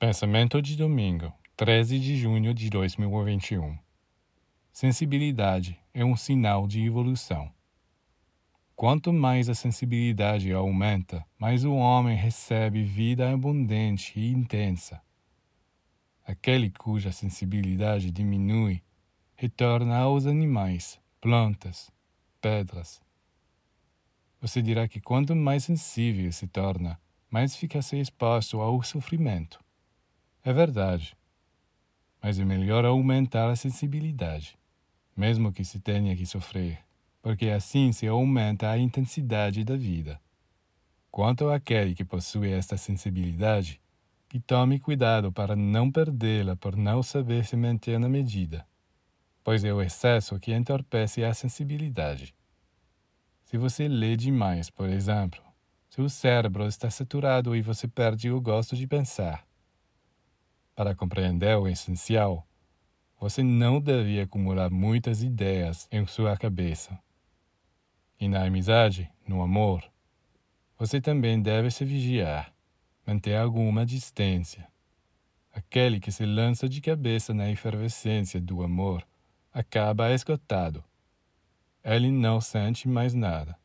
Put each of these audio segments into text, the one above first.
Pensamento de domingo, 13 de junho de 2021. Sensibilidade é um sinal de evolução. Quanto mais a sensibilidade aumenta, mais o homem recebe vida abundante e intensa. Aquele cuja sensibilidade diminui retorna aos animais, plantas, pedras. Você dirá que quanto mais sensível se torna, mais fica se exposto ao sofrimento. É verdade. Mas é melhor aumentar a sensibilidade, mesmo que se tenha que sofrer, porque assim se aumenta a intensidade da vida. Quanto àquele que possui esta sensibilidade, que tome cuidado para não perdê-la por não saber se manter na medida, pois é o excesso que entorpece a sensibilidade. Se você lê demais, por exemplo, seu cérebro está saturado e você perde o gosto de pensar. Para compreender o essencial, você não deve acumular muitas ideias em sua cabeça. E na amizade, no amor, você também deve se vigiar, manter alguma distância. Aquele que se lança de cabeça na efervescência do amor acaba esgotado. Ele não sente mais nada.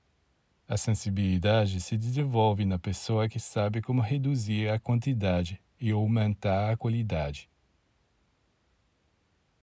A sensibilidade se desenvolve na pessoa que sabe como reduzir a quantidade e aumentar a qualidade.